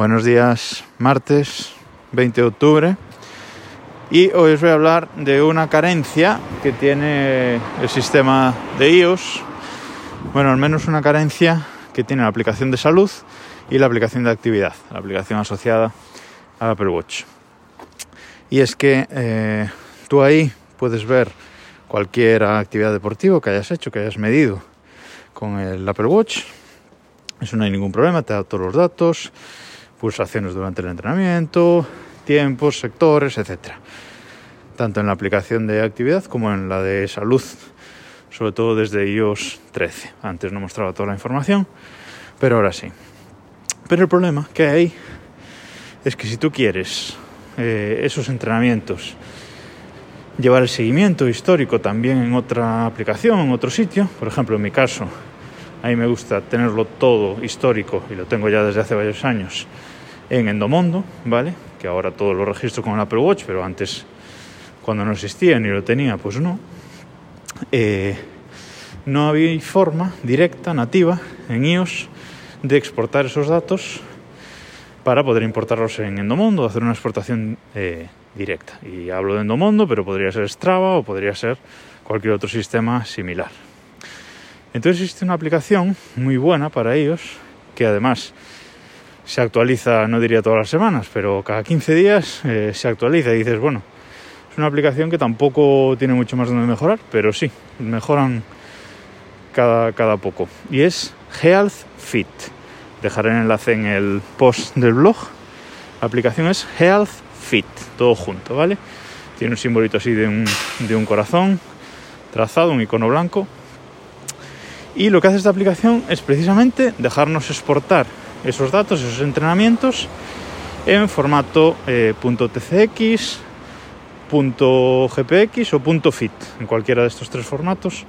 Buenos días, martes 20 de octubre. Y hoy os voy a hablar de una carencia que tiene el sistema de iOS. Bueno, al menos una carencia que tiene la aplicación de salud y la aplicación de actividad, la aplicación asociada al Apple Watch. Y es que eh, tú ahí puedes ver cualquier actividad deportiva que hayas hecho, que hayas medido con el Apple Watch. Eso no hay ningún problema, te da todos los datos, pulsaciones durante el entrenamiento, tiempos, sectores, etc. Tanto en la aplicación de actividad como en la de salud, sobre todo desde iOS 13. Antes no mostraba toda la información, pero ahora sí. Pero el problema que hay es que si tú quieres eh, esos entrenamientos, llevar el seguimiento histórico también en otra aplicación, en otro sitio, por ejemplo en mi caso, a mí me gusta tenerlo todo histórico y lo tengo ya desde hace varios años en Endomondo, ¿vale? Que ahora todo lo registro con el Apple Watch, pero antes cuando no existía ni lo tenía, pues no. Eh, no había forma directa, nativa, en iOS de exportar esos datos para poder importarlos en Endomondo, hacer una exportación eh, directa. Y hablo de Endomondo, pero podría ser Strava o podría ser cualquier otro sistema similar. Entonces existe una aplicación muy buena para ellos, que además se actualiza, no diría todas las semanas, pero cada 15 días eh, se actualiza y dices, bueno, es una aplicación que tampoco tiene mucho más donde mejorar, pero sí, mejoran cada, cada poco. Y es Health Fit. Dejaré el enlace en el post del blog. La aplicación es Health Fit, todo junto, ¿vale? Tiene un simbolito así de un, de un corazón trazado, un icono blanco, y lo que hace esta aplicación es precisamente dejarnos exportar esos datos, esos entrenamientos en formato eh, .tcx, .gpx o .fit, en cualquiera de estos tres formatos.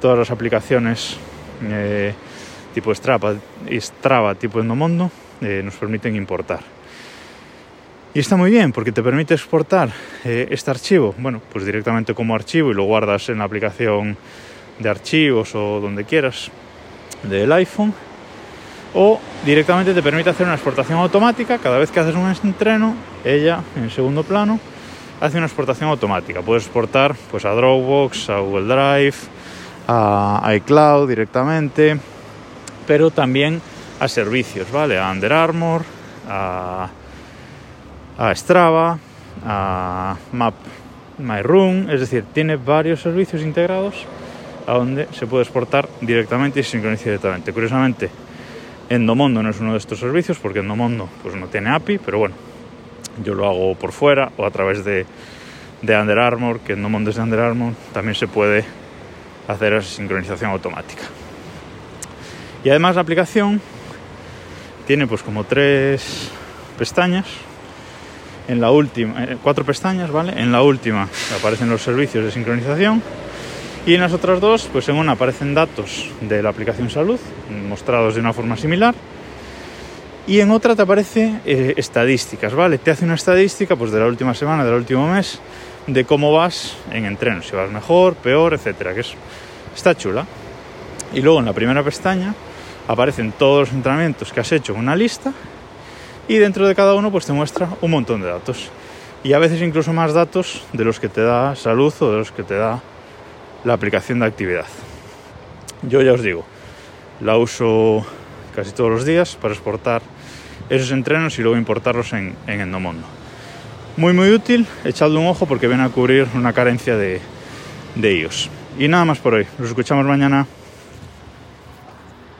Todas las aplicaciones eh, tipo Strava, Strava tipo Endomondo eh, nos permiten importar. Y está muy bien porque te permite exportar eh, este archivo, bueno, pues directamente como archivo y lo guardas en la aplicación de archivos o donde quieras del iPhone o directamente te permite hacer una exportación automática. Cada vez que haces un entreno ella en segundo plano hace una exportación automática. Puedes exportar pues a Dropbox a Google Drive a iCloud directamente pero también a servicios vale a Under Armour a, a Strava a Map My Room. Es decir tiene varios servicios integrados a donde se puede exportar directamente y sincronizar directamente. Curiosamente, Endomondo no es uno de estos servicios porque Endomondo pues, no tiene API, pero bueno, yo lo hago por fuera o a través de, de Under Armour, que Endomondo es de Under Armour, también se puede hacer esa sincronización automática. Y además la aplicación tiene pues como tres pestañas. En la última, eh, cuatro pestañas, ¿vale? En la última aparecen los servicios de sincronización y en las otras dos, pues en una aparecen datos de la aplicación salud, mostrados de una forma similar. Y en otra te aparece eh, estadísticas, ¿vale? Te hace una estadística pues, de la última semana, del último mes, de cómo vas en entreno, si vas mejor, peor, etcétera, que es, está chula. Y luego en la primera pestaña aparecen todos los entrenamientos que has hecho en una lista y dentro de cada uno pues te muestra un montón de datos. Y a veces incluso más datos de los que te da salud o de los que te da la aplicación de actividad. Yo ya os digo, la uso casi todos los días para exportar esos entrenos y luego importarlos en, en Endomondo. Muy muy útil, echadle un ojo porque viene a cubrir una carencia de, de ellos. Y nada más por hoy, nos escuchamos mañana.